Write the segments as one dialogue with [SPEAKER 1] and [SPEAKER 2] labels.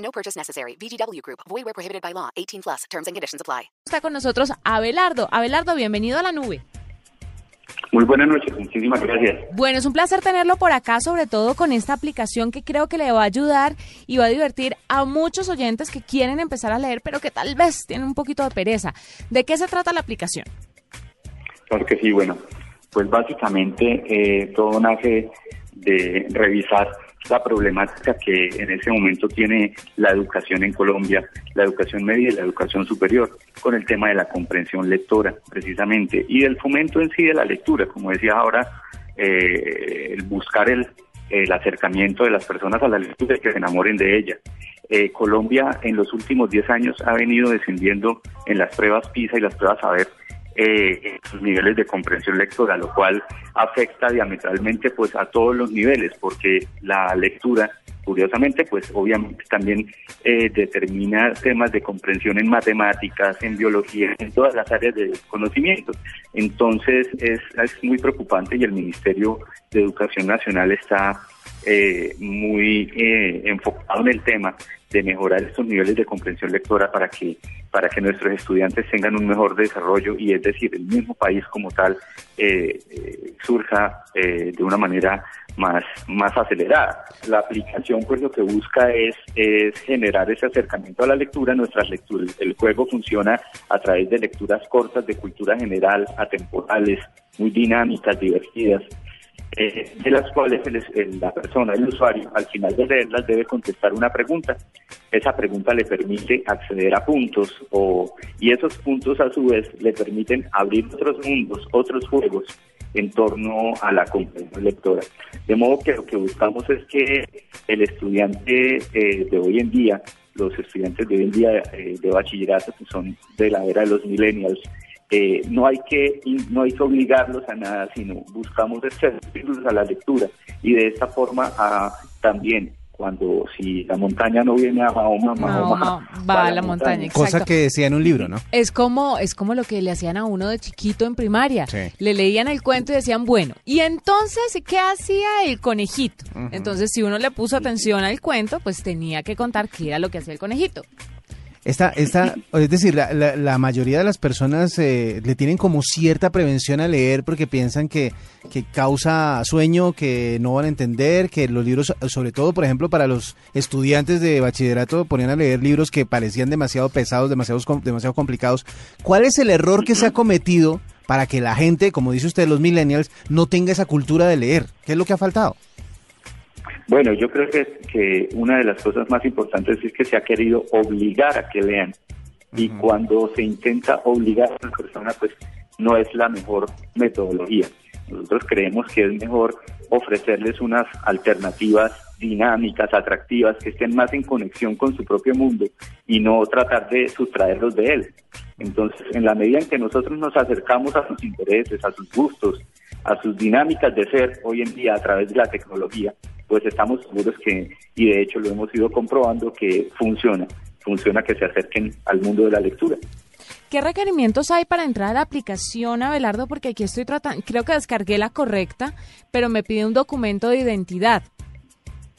[SPEAKER 1] No purchase necessary. VGW Group. Void where prohibited by law. 18 plus. Terms and conditions apply.
[SPEAKER 2] Está con nosotros Abelardo. Abelardo, bienvenido a la nube.
[SPEAKER 3] Muy buenas noches, muchísimas gracias.
[SPEAKER 2] Bueno, es un placer tenerlo por acá, sobre todo con esta aplicación que creo que le va a ayudar y va a divertir a muchos oyentes que quieren empezar a leer, pero que tal vez tienen un poquito de pereza. ¿De qué se trata la aplicación?
[SPEAKER 3] Claro que sí, bueno, pues básicamente eh, todo nace de revisar la problemática que en ese momento tiene la educación en Colombia, la educación media y la educación superior, con el tema de la comprensión lectora, precisamente, y del fomento en sí de la lectura, como decía ahora, eh, el buscar el, acercamiento de las personas a la lectura y que se enamoren de ella. Eh, Colombia en los últimos 10 años ha venido descendiendo en las pruebas PISA y las pruebas SABER eh, sus niveles de comprensión lectora, lo cual afecta diametralmente pues a todos los niveles, porque la lectura, curiosamente, pues obviamente también eh, determina temas de comprensión en matemáticas, en biología, en todas las áreas de conocimiento. Entonces es, es muy preocupante y el Ministerio de Educación Nacional está eh, muy eh, enfocado en el tema de mejorar estos niveles de comprensión lectora para que para que nuestros estudiantes tengan un mejor desarrollo y es decir el mismo país como tal eh, eh, surja eh, de una manera más más acelerada. La aplicación pues lo que busca es es generar ese acercamiento a la lectura. Nuestras lecturas el juego funciona a través de lecturas cortas de cultura general atemporales muy dinámicas divertidas eh, de las cuales el, el, la persona, el usuario, al final de leerlas debe contestar una pregunta. Esa pregunta le permite acceder a puntos o, y esos puntos a su vez le permiten abrir otros mundos, otros juegos en torno a la comprensión lectora. De modo que lo que buscamos es que el estudiante eh, de hoy en día, los estudiantes de hoy en día eh, de bachillerato, que son de la era de los millennials, eh, no hay que no hay que obligarlos a nada, sino buscamos servirlos a la lectura y de esta forma a, también cuando si la montaña no viene a Mahoma, Mahoma,
[SPEAKER 2] Mahoma va a la montaña. montaña
[SPEAKER 4] Cosa que decía en un libro, ¿no?
[SPEAKER 2] Es como es como lo que le hacían a uno de chiquito en primaria.
[SPEAKER 4] Sí.
[SPEAKER 2] Le leían el cuento y decían, bueno, y entonces, ¿qué hacía el conejito? Uh -huh. Entonces, si uno le puso atención al cuento, pues tenía que contar qué era lo que hacía el conejito.
[SPEAKER 4] Esta, esta, es decir, la, la, mayoría de las personas eh, le tienen como cierta prevención a leer porque piensan que, que causa sueño, que no van a entender, que los libros, sobre todo, por ejemplo, para los estudiantes de bachillerato, ponían a leer libros que parecían demasiado pesados, demasiado, demasiado complicados. ¿Cuál es el error que se ha cometido para que la gente, como dice usted, los millennials, no tenga esa cultura de leer? ¿Qué es lo que ha faltado?
[SPEAKER 3] Bueno, yo creo que, que, una de las cosas más importantes es que se ha querido obligar a que lean. Y uh -huh. cuando se intenta obligar a una persona, pues no es la mejor metodología. Nosotros creemos que es mejor ofrecerles unas alternativas dinámicas, atractivas, que estén más en conexión con su propio mundo y no tratar de sustraerlos de él. Entonces, en la medida en que nosotros nos acercamos a sus intereses, a sus gustos, a sus dinámicas de ser hoy en día a través de la tecnología, pues estamos seguros que, y de hecho lo hemos ido comprobando, que funciona, funciona que se acerquen al mundo de la lectura.
[SPEAKER 2] ¿Qué requerimientos hay para entrar a la aplicación, Abelardo? Porque aquí estoy tratando, creo que descargué la correcta, pero me pide un documento de identidad.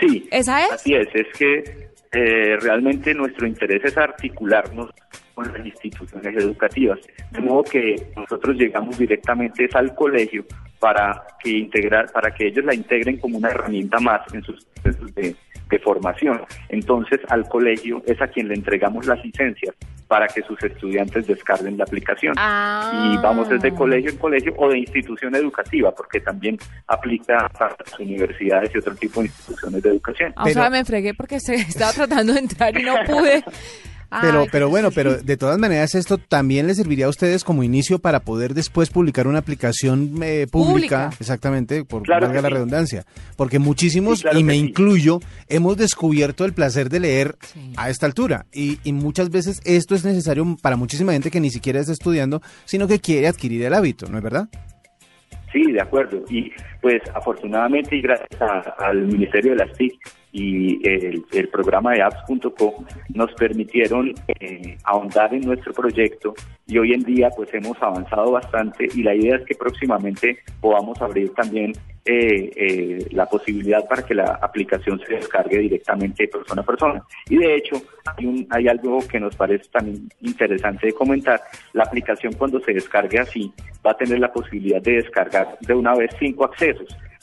[SPEAKER 3] Sí,
[SPEAKER 2] ¿esa es?
[SPEAKER 3] Así es, es que eh, realmente nuestro interés es articularnos con las instituciones educativas, de modo que nosotros llegamos directamente al colegio para que integrar, para que ellos la integren como una herramienta más en sus procesos de, de formación. Entonces al colegio es a quien le entregamos las licencias para que sus estudiantes descarguen la aplicación.
[SPEAKER 2] Ah.
[SPEAKER 3] Y vamos desde colegio en colegio o de institución educativa, porque también aplica para las universidades y otro tipo de instituciones de educación.
[SPEAKER 2] Ah, o sea, me fregué porque se estaba tratando de entrar y no pude.
[SPEAKER 4] Pero,
[SPEAKER 2] Ay,
[SPEAKER 4] pero bueno, pero de todas maneras esto también les serviría a ustedes como inicio para poder después publicar una aplicación eh, pública,
[SPEAKER 2] Pública.
[SPEAKER 4] exactamente, por
[SPEAKER 3] Claro
[SPEAKER 4] valga la
[SPEAKER 3] sí.
[SPEAKER 4] redundancia, porque muchísimos,
[SPEAKER 3] Sí, claro
[SPEAKER 4] y me
[SPEAKER 3] sí.
[SPEAKER 4] incluyo, hemos descubierto el placer de leer
[SPEAKER 2] Sí.
[SPEAKER 4] a esta altura y, y muchas veces esto es necesario para muchísima gente que ni siquiera está estudiando, sino que quiere adquirir el hábito, ¿no es verdad?
[SPEAKER 3] Sí, de acuerdo. Y pues afortunadamente y gracias al Ministerio de las TIC y el, programa de apps.co nos permitieron eh, ahondar en nuestro proyecto y hoy en día pues hemos avanzado bastante y la idea es que próximamente podamos abrir también eh, eh, la posibilidad para que la aplicación se descargue directamente persona a persona. Y de hecho hay, hay algo que nos parece también interesante de comentar. La aplicación cuando se descargue así va a tener la posibilidad de descargar de una vez cinco accesos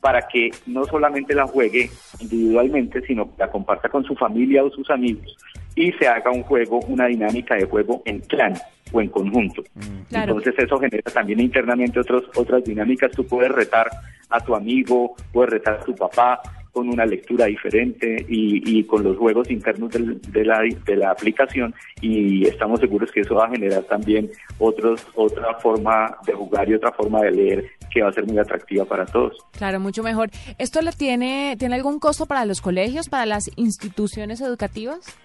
[SPEAKER 3] para que no solamente la juegue individualmente, sino que la comparta con su familia o sus amigos y se haga un juego, una dinámica de juego en clan o en conjunto.
[SPEAKER 2] Claro.
[SPEAKER 3] Entonces eso genera también internamente otros, otras dinámicas. Tú puedes retar a tu amigo, puedes retar a tu papá con una lectura diferente y, y con los juegos internos del- de, la, de la aplicación y estamos seguros que eso va a generar también otros, otra forma de jugar y otra forma de leer que va a ser muy atractiva para todos.
[SPEAKER 2] Claro, mucho mejor. ¿Esto le tiene, tiene algún costo para los colegios, para las instituciones educativas?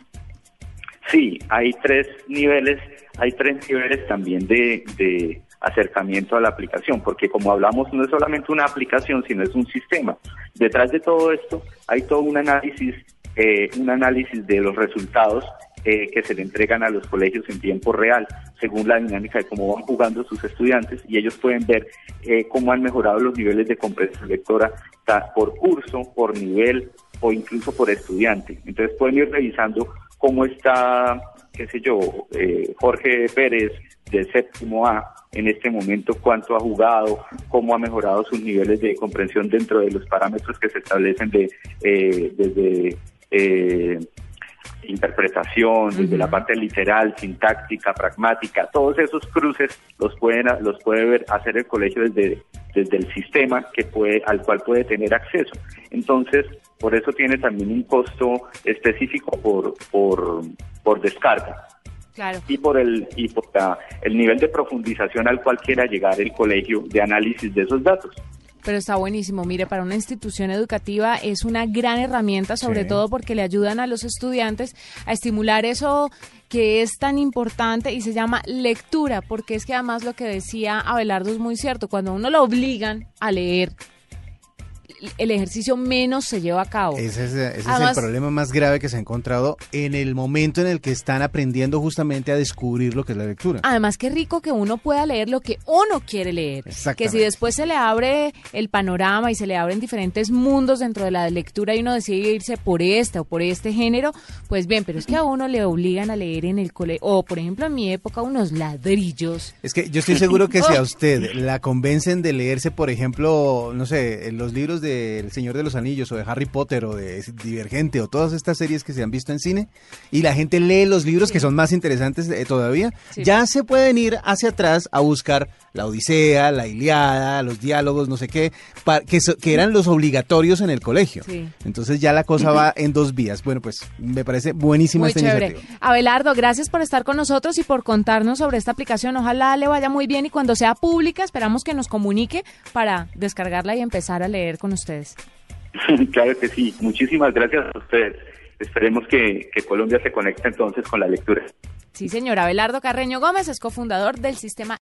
[SPEAKER 3] Sí, hay tres niveles, hay tres niveles también de, de acercamiento a la aplicación, porque como hablamos no es solamente una aplicación, sino es un sistema. Detrás de todo esto hay todo un análisis, eh, un análisis de los resultados eh, que se le entregan a los colegios en tiempo real, según la dinámica de cómo van jugando sus estudiantes, y ellos pueden ver eh, cómo han mejorado los niveles de comprensión lectora por curso, por nivel o incluso por estudiante. Entonces pueden ir revisando cómo está, qué sé yo, eh, Jorge Pérez del séptimo A en este momento, cuánto ha jugado, cómo ha mejorado sus niveles de comprensión dentro de los parámetros que se establecen de desde interpretación, desde la parte literal, sintáctica, pragmática, todos esos cruces los pueden los puede ver hacer el colegio desde desde el sistema que puede al cual puede tener acceso. Entonces, por eso tiene también un costo específico por por por descarga
[SPEAKER 2] Claro.
[SPEAKER 3] y por el y por la- el nivel de profundización al cual quiera llegar el colegio de análisis de esos datos.
[SPEAKER 2] Pero está buenísimo. Mire, para una institución educativa es una gran herramienta, sobre
[SPEAKER 4] Sí.
[SPEAKER 2] todo porque le ayudan a los estudiantes a estimular eso que es tan importante y se llama lectura, porque es que además lo que decía Abelardo es muy cierto. Cuando a uno lo obligan a leer, el ejercicio menos se lleva a cabo.
[SPEAKER 4] Ese es, ese es
[SPEAKER 2] Además-
[SPEAKER 4] el problema más grave que se ha encontrado en el momento en el que están aprendiendo justamente a descubrir lo que es la lectura.
[SPEAKER 2] Además, qué rico que uno pueda leer lo que uno quiere leer. Que si después se le abre el panorama y se le abren diferentes mundos dentro de la lectura y uno decide irse por este o por este género, pues bien, pero es que a uno le obligan a leer en el colegio, o por ejemplo en mi época unos ladrillos.
[SPEAKER 4] Es que yo estoy seguro que si a usted la convencen de leerse, por ejemplo, no sé, los libros de El Señor de los Anillos o de Harry Potter o de Divergente o todas estas series que se han visto en cine y la gente lee los libros que son más interesantes eh, todavía,
[SPEAKER 2] Sí.
[SPEAKER 4] ya se pueden ir hacia atrás a buscar la Odisea, la Iliada, los diálogos, no sé qué, pa- que, so- que eran los obligatorios en el colegio.
[SPEAKER 2] Sí.
[SPEAKER 4] Entonces ya la cosa va en dos vías. Bueno, pues me parece buenísima
[SPEAKER 2] Muy
[SPEAKER 4] esta
[SPEAKER 2] chévere.
[SPEAKER 4] iniciativa.
[SPEAKER 2] Abelardo, gracias por estar con nosotros y por contarnos sobre esta aplicación. Ojalá le vaya muy bien y cuando sea pública esperamos que nos comunique para descargarla y empezar a leer con ustedes.
[SPEAKER 3] claro que sí. Muchísimas gracias a ustedes. Esperemos que, que Colombia se conecte entonces con la lectura.
[SPEAKER 2] Sí, señor. Abelardo Carreño Gómez es cofundador del sistema